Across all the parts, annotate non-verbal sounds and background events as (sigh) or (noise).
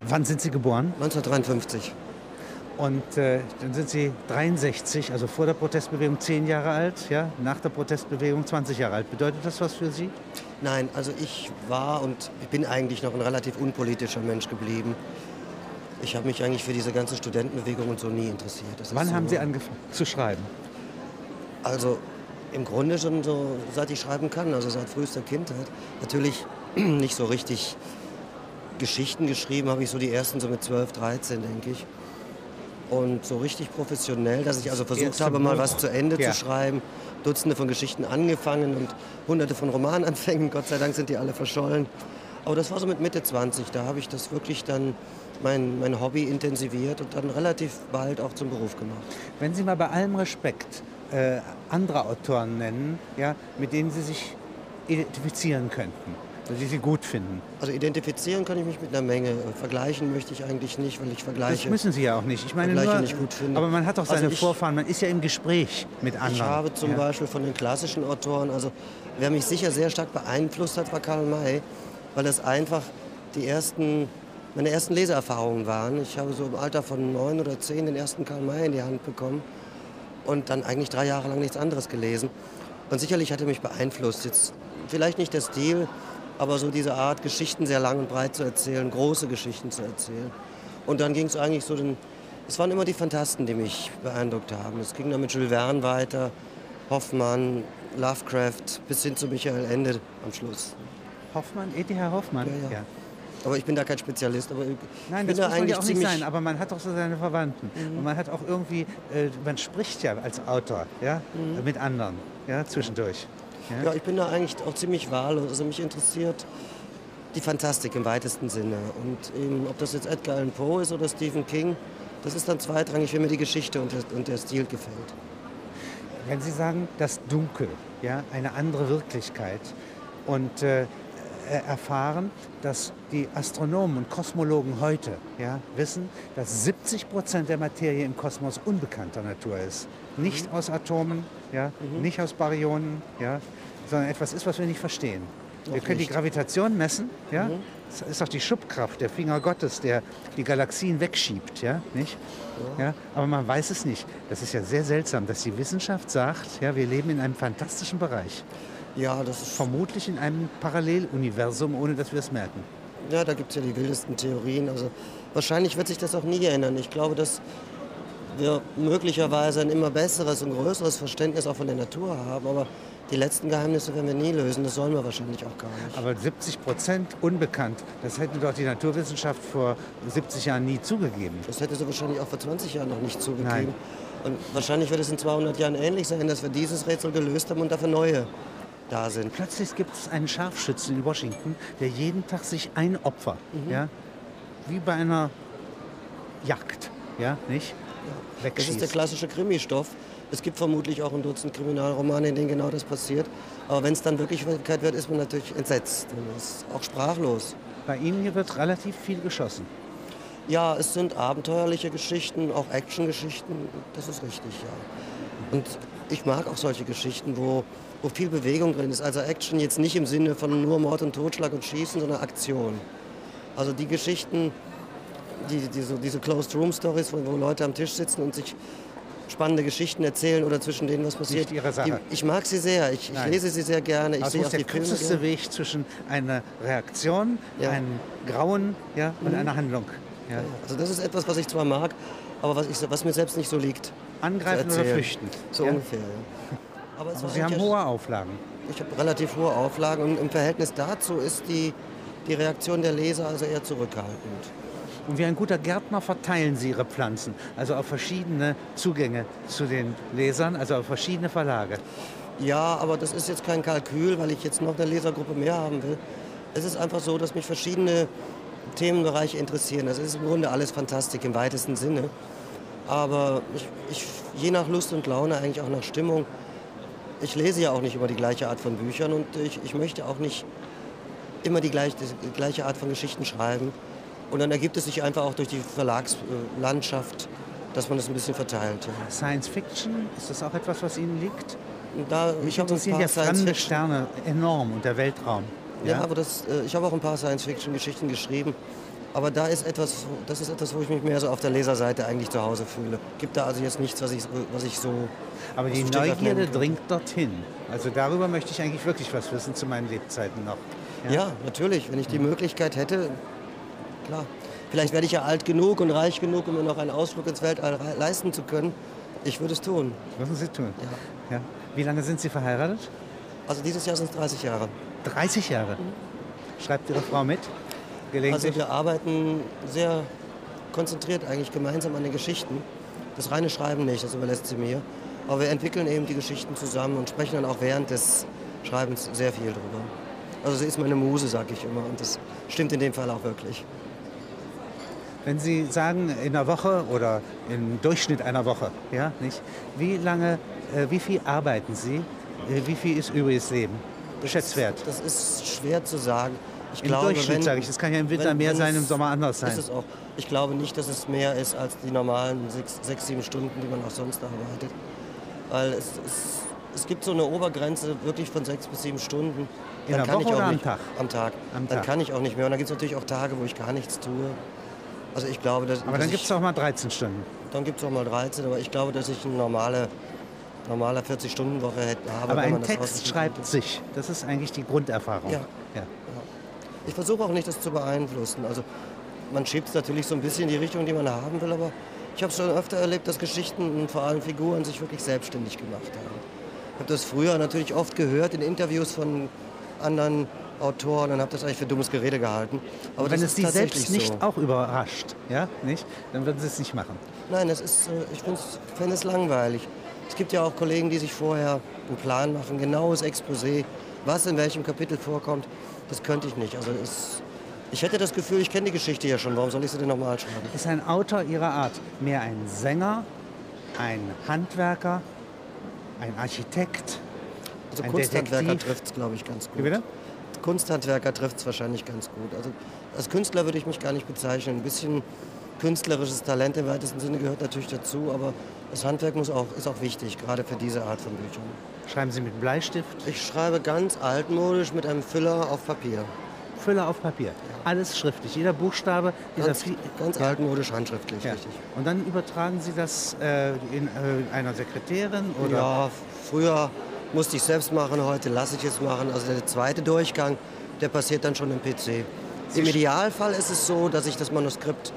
Wann sind Sie geboren? 1953. Und äh, dann sind Sie 63, also vor der Protestbewegung 10 Jahre alt, ja? nach der Protestbewegung 20 Jahre alt. Bedeutet das was für Sie? Nein, also ich war und ich bin eigentlich noch ein relativ unpolitischer Mensch geblieben. Ich habe mich eigentlich für diese ganze Studentenbewegung und so nie interessiert. Das Wann so, haben Sie angefangen zu schreiben? Also im Grunde schon so, seit ich schreiben kann, also seit frühester Kindheit. Natürlich (clears throat) nicht so richtig Geschichten geschrieben habe ich so die ersten so mit 12, 13, denke ich. Und so richtig professionell, dass ich also versucht habe, mal Buch. was zu Ende Ja. zu schreiben. Dutzende von Geschichten angefangen und hunderte von Romananfängen. Gott sei Dank sind die alle verschollen. Aber das war so mit Mitte 20. Da habe ich das wirklich dann mein, mein Hobby intensiviert und dann relativ bald auch zum Beruf gemacht. Wenn Sie mal bei allem Respekt äh, andere Autoren nennen, ja, mit denen Sie sich identifizieren könnten, die Sie gut finden. Also identifizieren kann ich mich mit einer Menge. Vergleichen möchte ich eigentlich nicht, weil ich Das vergleiche. müssen Sie ja auch nicht. Ich meine nur, nicht gut finde. aber man hat doch seine Also ich- Vorfahren, man ist ja im Gespräch mit anderen. Ich habe zum ja. Beispiel von den klassischen Autoren, also wer mich sicher sehr stark beeinflusst hat, war Karl May, weil das einfach die ersten, meine ersten Leseerfahrungen waren. Ich habe so im Alter von neun oder zehn den ersten Karl May in die Hand bekommen und dann eigentlich drei Jahre lang nichts anderes gelesen. Und sicherlich hat er mich beeinflusst. Jetzt vielleicht nicht der Stil, aber so diese Art, Geschichten sehr lang und breit zu erzählen, große Geschichten zu erzählen. Und dann ging es eigentlich so den. Es waren immer die Fantasten, die mich beeindruckt haben. Es ging dann mit Jules Verne weiter, Hoffmann, Lovecraft, bis hin zu Michael Ende am Schluss. Hoffmann, E.T.H. Hoffmann. Ja, ja. Aber ich bin da kein Spezialist. Aber Nein, das da muss man ja auch nicht sein, aber man hat doch so seine Verwandten. Und man hat auch irgendwie, äh, man spricht ja als Autor ja, mit anderen ja, zwischendurch. Ja? Ja, ich bin da eigentlich auch ziemlich wahllos. Also mich interessiert die Fantastik im weitesten Sinne. Und eben, ob das jetzt Edgar Allan Poe ist oder Stephen King, das ist dann zweitrangig, wenn mir die Geschichte und der, und der Stil gefällt. Wenn Sie sagen, das Dunkel, ja, eine andere Wirklichkeit und äh, erfahren, dass die Astronomen und Kosmologen heute ja, wissen, dass 70 Prozent der Materie im Kosmos unbekannter Natur ist. Nicht aus Atomen, ja, nicht aus Baryonen, ja, sondern etwas ist, was wir nicht verstehen. wir Noch können nicht. die Gravitation messen, ja. Das ist doch die Schubkraft, der Finger Gottes, der die Galaxien wegschiebt, ja, nicht? Ja, aber man weiß es nicht. Das ist ja sehr seltsam, dass die Wissenschaft sagt, ja, wir leben in einem fantastischen Bereich. Ja, das ist, Vermutlich in einem Paralleluniversum, ohne dass wir es merken. ja da gibt es ja die wildesten Theorien. Also wahrscheinlich wird sich das auch nie ändern. Ich glaube, dass wir möglicherweise ein immer besseres und größeres Verständnis auch von der Natur haben. Aber die letzten Geheimnisse werden wir nie lösen. Das sollen wir wahrscheinlich auch gar nicht. Aber 70 Prozent unbekannt, das hätte doch die Naturwissenschaft vor 70 Jahren nie zugegeben. Das hätte sie wahrscheinlich auch vor 20 Jahren noch nicht zugegeben. Nein. Und wahrscheinlich wird es in 200 Jahren ähnlich sein, dass wir dieses Rätsel gelöst haben und dafür neue da sind. Plötzlich gibt es einen Scharfschützen in Washington, der jeden Tag sich ein Opfer, Mhm. ja, wie bei einer Jagd, ja, nicht? Das ist der klassische Krimi-Stoff. Es gibt vermutlich auch ein Dutzend Kriminalromane, in denen genau das passiert. Aber wenn es dann wirklich Wirklichkeit wird, ist man natürlich entsetzt. Und ist auch sprachlos. Bei Ihnen hier wird relativ viel geschossen. Ja, es sind abenteuerliche Geschichten, auch Actiongeschichten. Das ist richtig, ja. Und ich mag auch solche Geschichten, wo, wo viel Bewegung drin ist. Also Action jetzt nicht im Sinne von nur Mord und Totschlag und Schießen, sondern Aktion. Also die Geschichten, die, die so, diese Closed-Room-Stories, wo, wo Leute am Tisch sitzen und sich spannende Geschichten erzählen oder zwischen denen was passiert. Die, ich mag sie sehr. Ich, ich lese sie sehr gerne. Ich Das sehe auch der Filme kürzeste gerne. Weg zwischen einer Reaktion, Ja. Mhm. einem Grauen ja, und einer Handlung. Ja. Also das ist etwas, was ich zwar mag, aber was, ich, was mir selbst nicht so liegt. Angreifen oder flüchten. So ungefähr. Aber, Aber Sie haben hohe Auflagen. Ich habe relativ hohe Auflagen und im Verhältnis dazu ist die, die Reaktion der Leser also eher zurückhaltend. Und wie ein guter Gärtner verteilen Sie Ihre Pflanzen, also auf verschiedene Zugänge zu den Lesern, also auf verschiedene Verlage. Ja, aber das ist jetzt kein Kalkül, weil ich jetzt noch eine Lesergruppe mehr haben will. Es ist einfach so, dass mich verschiedene Themenbereiche interessieren. Das ist im Grunde alles Fantastik im weitesten Sinne. Aber ich, ich, je nach Lust und Laune, eigentlich auch nach Stimmung. Ich lese ja auch nicht immer die gleiche Art von Büchern und ich, ich möchte auch nicht immer die gleiche, die gleiche Art von Geschichten schreiben. Und dann ergibt es sich einfach auch durch die Verlagslandschaft, dass man das ein bisschen verteilt. Ja. Science Fiction, ist das auch etwas, was Ihnen liegt? Da, ich interessieren ja fremde Sterne enorm und der Weltraum. Ja, aber das, äh, ich habe auch ein paar Science-Fiction-Geschichten geschrieben. Aber da ist etwas, das ist etwas, wo ich mich mehr so auf der Leserseite eigentlich zu Hause fühle. Gibt da also jetzt nichts, was ich, was ich so. Aber die Neugierde dringt dorthin. Also darüber möchte ich eigentlich wirklich was wissen zu meinen Lebzeiten noch. Ja, natürlich. Wenn ich die Möglichkeit hätte, klar. Vielleicht werde ich ja alt genug und reich genug, um mir noch einen Ausflug ins Weltall leisten zu können. Ich würde es tun. Müssen Sie tun? Ja. Ja. Wie lange sind Sie verheiratet? Also dieses Jahr sind es 30 Jahre. 30 Jahre. Schreibt Ihre Frau mit? Also Gelegentlich? wir arbeiten sehr konzentriert eigentlich gemeinsam an den Geschichten. Das reine Schreiben nicht, das überlässt sie mir. Aber wir entwickeln eben die Geschichten zusammen und sprechen dann auch während des Schreibens sehr viel drüber. Also sie ist meine Muse, sag ich immer. Und das stimmt in dem Fall auch wirklich. Wenn Sie sagen, in einer Woche oder im Durchschnitt einer Woche, ja, nicht? Wie lange, äh, wie viel arbeiten Sie? Äh, wie viel ist übriges Leben? Schätzwert. Das ist schwer zu sagen. Ich Im glaube, Durchschnitt sage ich, das kann ja im Winter wenn- mehr wenn sein, es- im Sommer anders sein. Ist es auch. Ich glaube nicht, dass es mehr ist als die normalen sechs, sechs sieben Stunden, die man auch sonst arbeitet. Weil es, es, es gibt so eine Obergrenze wirklich von sechs bis sieben Stunden. In der kann Woche ich auch oder am nicht, Tag? Am Tag. Am dann Tag. kann ich auch nicht mehr. Und dann gibt es natürlich auch Tage, wo ich gar nichts tue. Also ich glaube, dass, Aber dann gibt es auch mal 13 Stunden. dann gibt es auch mal 13, aber ich glaube, dass ich eine normale, normale 40-Stunden-Woche hätte- habe. Aber ein Text schreibt könnte. sich. Das ist eigentlich die Grunderfahrung. Ja. Ja. Ich versuche auch nicht, das zu beeinflussen. Also man schiebt es natürlich so ein bisschen in die Richtung, die man haben will, aber ich habe schon öfter erlebt, dass Geschichten und vor allem Figuren sich wirklich selbstständig gemacht haben. Ich habe das früher natürlich oft gehört in Interviews von anderen Autoren und habe das eigentlich für dummes Gerede gehalten. Aber Und wenn es Sie selbst nicht so. auch überrascht, ja, nicht? dann würden Sie es nicht machen. Nein, das ist, äh, ich finde es langweilig. Es gibt ja auch Kollegen, die sich vorher einen Plan machen, genaues Exposé, was in welchem Kapitel vorkommt. Das könnte ich nicht. Also es, ich hätte das Gefühl, ich kenne die Geschichte ja schon. Warum soll ich sie denn nochmal schreiben? Ist ein Autor Ihrer Art mehr ein Sänger, ein Handwerker, ein Architekt? Also Ein Kunsthandwerker trifft es, glaube ich, ganz gut. Wie bitte? Kunsthandwerker trifft es wahrscheinlich ganz gut. Also als Künstler würde ich mich gar nicht bezeichnen. Ein bisschen künstlerisches Talent im weitesten Sinne gehört natürlich dazu, aber das Handwerk muss auch, ist auch wichtig, gerade für diese Art von Büchern. Schreiben Sie mit Bleistift, Ich schreibe ganz altmodisch mit einem Füller auf Papier. Füller auf Papier. Alles schriftlich. Jeder Buchstabe, dieser Ganz, ganz altmodisch handschriftlich, Ja. richtig. Und dann übertragen Sie das äh, in äh, einer Sekretärin oder Ja, früher musste ich selbst machen, heute lasse ich es machen. Also der zweite Durchgang, der passiert dann schon im PC. Im Idealfall ist es so, dass ich das Manuskript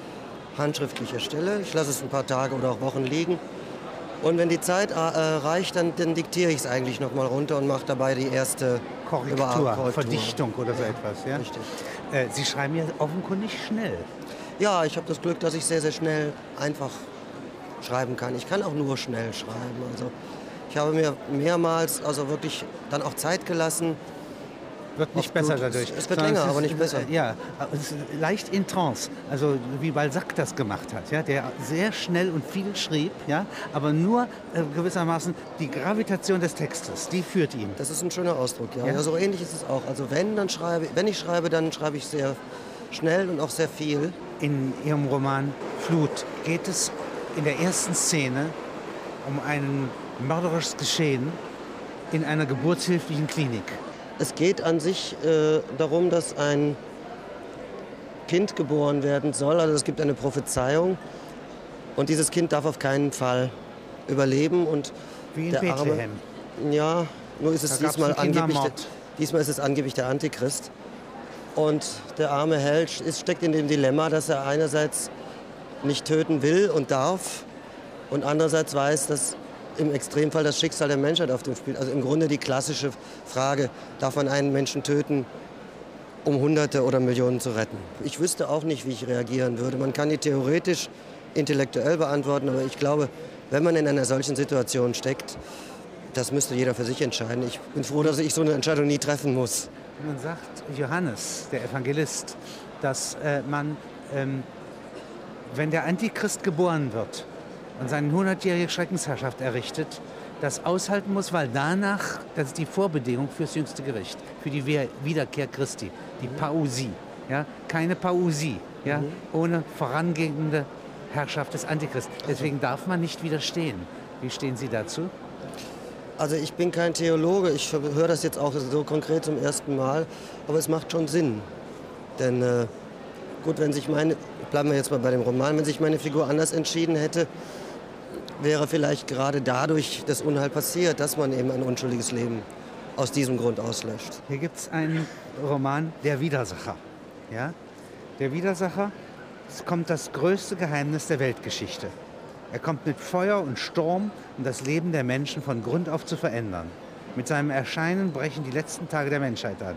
handschriftlich erstelle. Ich lasse es ein paar Tage oder auch Wochen liegen. Und wenn die Zeit äh, reicht, dann, dann diktiere ich es eigentlich nochmal runter und mache dabei die erste Korrektur, Korrektur. Verdichtung oder so etwas. Ja? Richtig. Äh, Sie schreiben ja offenkundig schnell. Ja, ich habe das Glück, dass ich sehr, sehr schnell einfach schreiben kann. Ich kann auch nur schnell schreiben. Also ich habe mir mehrmals also wirklich dann auch Zeit gelassen. Wird nicht besser Blut. dadurch. Es wird sondern länger, ist, aber nicht besser. Ja, es ist leicht in Trance. Also wie Balzac das gemacht hat, ja, der sehr schnell und viel schrieb, ja, aber nur äh, gewissermaßen die Gravitation des Textes, die führt ihn. Das ist ein schöner Ausdruck, ja. Ja? ja. so ähnlich ist es auch. Also wenn, dann schreibe, wenn ich schreibe, dann schreibe ich sehr schnell und auch sehr viel. In Ihrem Roman Flut geht es in der ersten Szene um ein mörderisches Geschehen in einer geburtshilflichen Klinik. Es geht an sich äh, darum, dass ein Kind geboren werden soll. Also es gibt eine Prophezeiung und dieses Kind darf auf keinen Fall überleben. Und Wie in der Bethlehem. Arme, ja, nur ist es Da diesmal angeblich, der, diesmal ist es angeblich der Antichrist. Und der arme Held ist, steckt in dem Dilemma, dass er einerseits nicht töten will und darf und andererseits weiß, dass im Extremfall das Schicksal der Menschheit auf dem Spiel. Also im Grunde die klassische Frage, darf man einen Menschen töten, um Hunderte oder Millionen zu retten? Ich wüsste auch nicht, wie ich reagieren würde. Man kann die theoretisch intellektuell beantworten, aber ich glaube, wenn man in einer solchen Situation steckt, das müsste jeder für sich entscheiden. Ich bin froh, dass ich so eine Entscheidung nie treffen muss. Nun sagt Johannes, der Evangelist, dass äh, man, ähm, wenn der Antichrist geboren wird und seine 100-jährige Schreckensherrschaft errichtet, das aushalten muss, weil danach, das ist die Vorbedingung fürs jüngste Gericht, für die Wiederkehr Christi, die Pausie. Ja? Keine Pausie, ja? ohne vorangehende Herrschaft des Antichrist. Deswegen darf man nicht widerstehen. Wie stehen Sie dazu? Also ich bin kein Theologe, ich höre das jetzt auch so konkret zum ersten Mal, aber es macht schon Sinn. Denn äh, Gut, wenn sich meine, bleiben wir jetzt mal bei dem Roman, wenn sich meine Figur anders entschieden hätte, wäre vielleicht gerade dadurch das Unheil passiert, dass man eben ein unschuldiges Leben aus diesem Grund auslöscht. Hier gibt es einen Roman, Der Widersacher. Ja? Der Widersacher, es kommt das größte Geheimnis der Weltgeschichte. Er kommt mit Feuer und Sturm, um das Leben der Menschen von Grund auf zu verändern. Mit seinem Erscheinen brechen die letzten Tage der Menschheit an.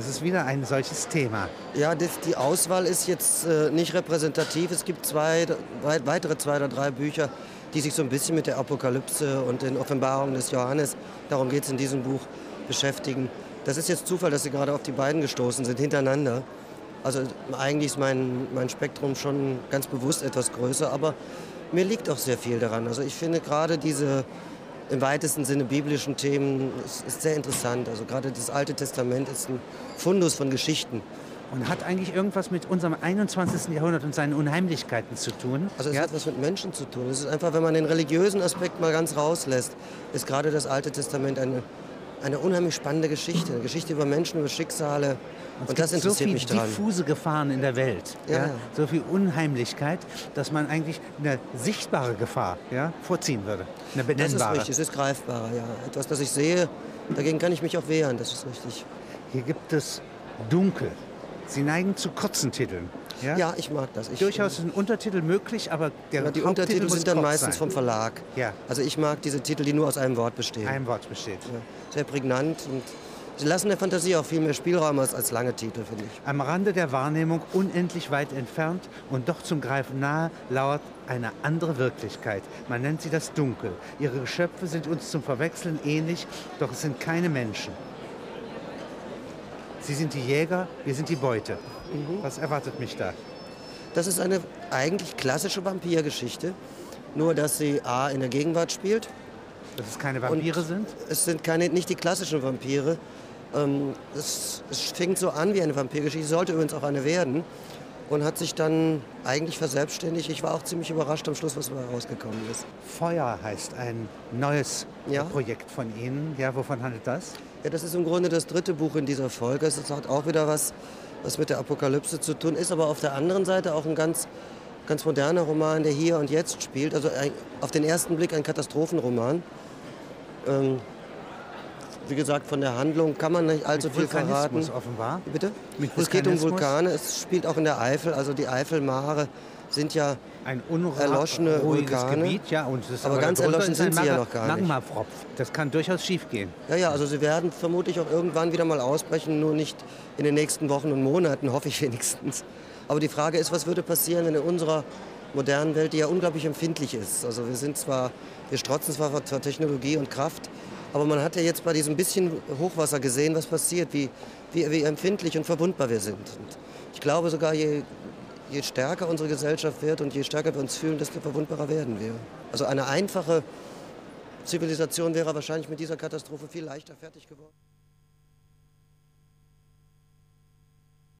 Das ist wieder ein solches Thema. Ja, die Auswahl ist jetzt äh, nicht repräsentativ. Es gibt zwei, wei weitere zwei oder drei Bücher, die sich so ein bisschen mit der Apokalypse und den Offenbarungen des Johannes, darum geht es in diesem Buch, beschäftigen. Das ist jetzt Zufall, dass Sie gerade auf die beiden gestoßen sind, hintereinander. Also eigentlich ist mein, mein Spektrum schon ganz bewusst etwas größer, aber mir liegt auch sehr viel daran. Also ich finde gerade diese im weitesten Sinne biblischen Themen ist, ist sehr interessant. Also gerade das Alte Testament ist ein Fundus von Geschichten. Und hat eigentlich irgendwas mit unserem 21. Jahrhundert und seinen Unheimlichkeiten zu tun? Also es ja? hat was mit Menschen zu tun. Es ist einfach, wenn man den religiösen Aspekt mal ganz rauslässt, ist gerade das Alte Testament eine, eine unheimlich spannende Geschichte. Eine Geschichte über Menschen, über Schicksale. Und, und das interessiert so mich dran. diffuse Gefahren in der Welt, ja. Ja. so viel Unheimlichkeit, dass man eigentlich eine sichtbare Gefahr ja, vorziehen würde, eine Das ist benennbare. richtig, es ist greifbarer, ja. Etwas, das ich sehe, dagegen kann ich mich auch wehren, das ist richtig. Hier gibt es Dunkel. Sie neigen zu kurzen Titeln. Ja? Ja, ich mag das. Ich, Durchaus ist ein Untertitel möglich, aber der Ja, die Haupttitel Untertitel sind dann meistens sein. vom Verlag. Ja. Also ich mag diese Titel, die nur aus einem Wort bestehen. Ein Wort besteht. Ja, sehr prägnant und sie lassen der Fantasie auch viel mehr Spielraum als, als lange Titel, finde ich. Am Rande der Wahrnehmung, unendlich weit entfernt und doch zum Greifen nahe, lauert eine andere Wirklichkeit. Man nennt sie das Dunkel. Ihre Geschöpfe sind uns zum Verwechseln ähnlich, doch es sind keine Menschen. Sie sind die Jäger, wir sind die Beute. Mhm. Was erwartet mich da? Das ist eine eigentlich klassische Vampirgeschichte, nur dass sie A in der Gegenwart spielt. Dass es keine Vampire sind? Es sind keine, nicht die klassischen Vampire. Ähm, es, es fängt so an wie eine Vampirgeschichte, sollte übrigens auch eine werden und hat sich dann eigentlich verselbstständigt. Ich war auch ziemlich überrascht am Schluss, was dabei rausgekommen ist. Feuer heißt ein neues Ja. Projekt von Ihnen. Ja, wovon handelt das? Ja, das ist im Grunde das dritte Buch in dieser Folge. Es hat auch wieder was, was mit der Apokalypse zu tun ist, aber auf der anderen Seite auch ein ganz, ganz moderner Roman, der hier und jetzt spielt. Also ein, auf den ersten Blick ein Katastrophenroman. Ähm, wie gesagt, von der Handlung kann man nicht allzu viel verraten. Offenbar. Bitte? Mit es geht um? Vulkane, es spielt auch in der Eifel. Also die Eifelmare sind ja Ein Erloschene Vulkane. Gebiet, ja, und das Aber ganz erloschen sind sie ja noch gar nicht. Das kann durchaus schief gehen. Ja, ja, also sie werden vermutlich auch irgendwann wieder mal ausbrechen, nur nicht in den nächsten Wochen und Monaten, (laughs) hoffe ich wenigstens. Aber die Frage ist, was würde passieren, wenn in unserer modernen Welt, die ja unglaublich empfindlich ist, also wir sind zwar, wir strotzen zwar vor Technologie und Kraft, aber man hat ja jetzt bei diesem bisschen Hochwasser gesehen, was passiert, wie, wie, wie empfindlich und verwundbar wir sind. Und ich glaube sogar, je, je stärker unsere Gesellschaft wird und je stärker wir uns fühlen, desto verwundbarer werden wir. Also eine einfache Zivilisation wäre wahrscheinlich mit dieser Katastrophe viel leichter fertig geworden.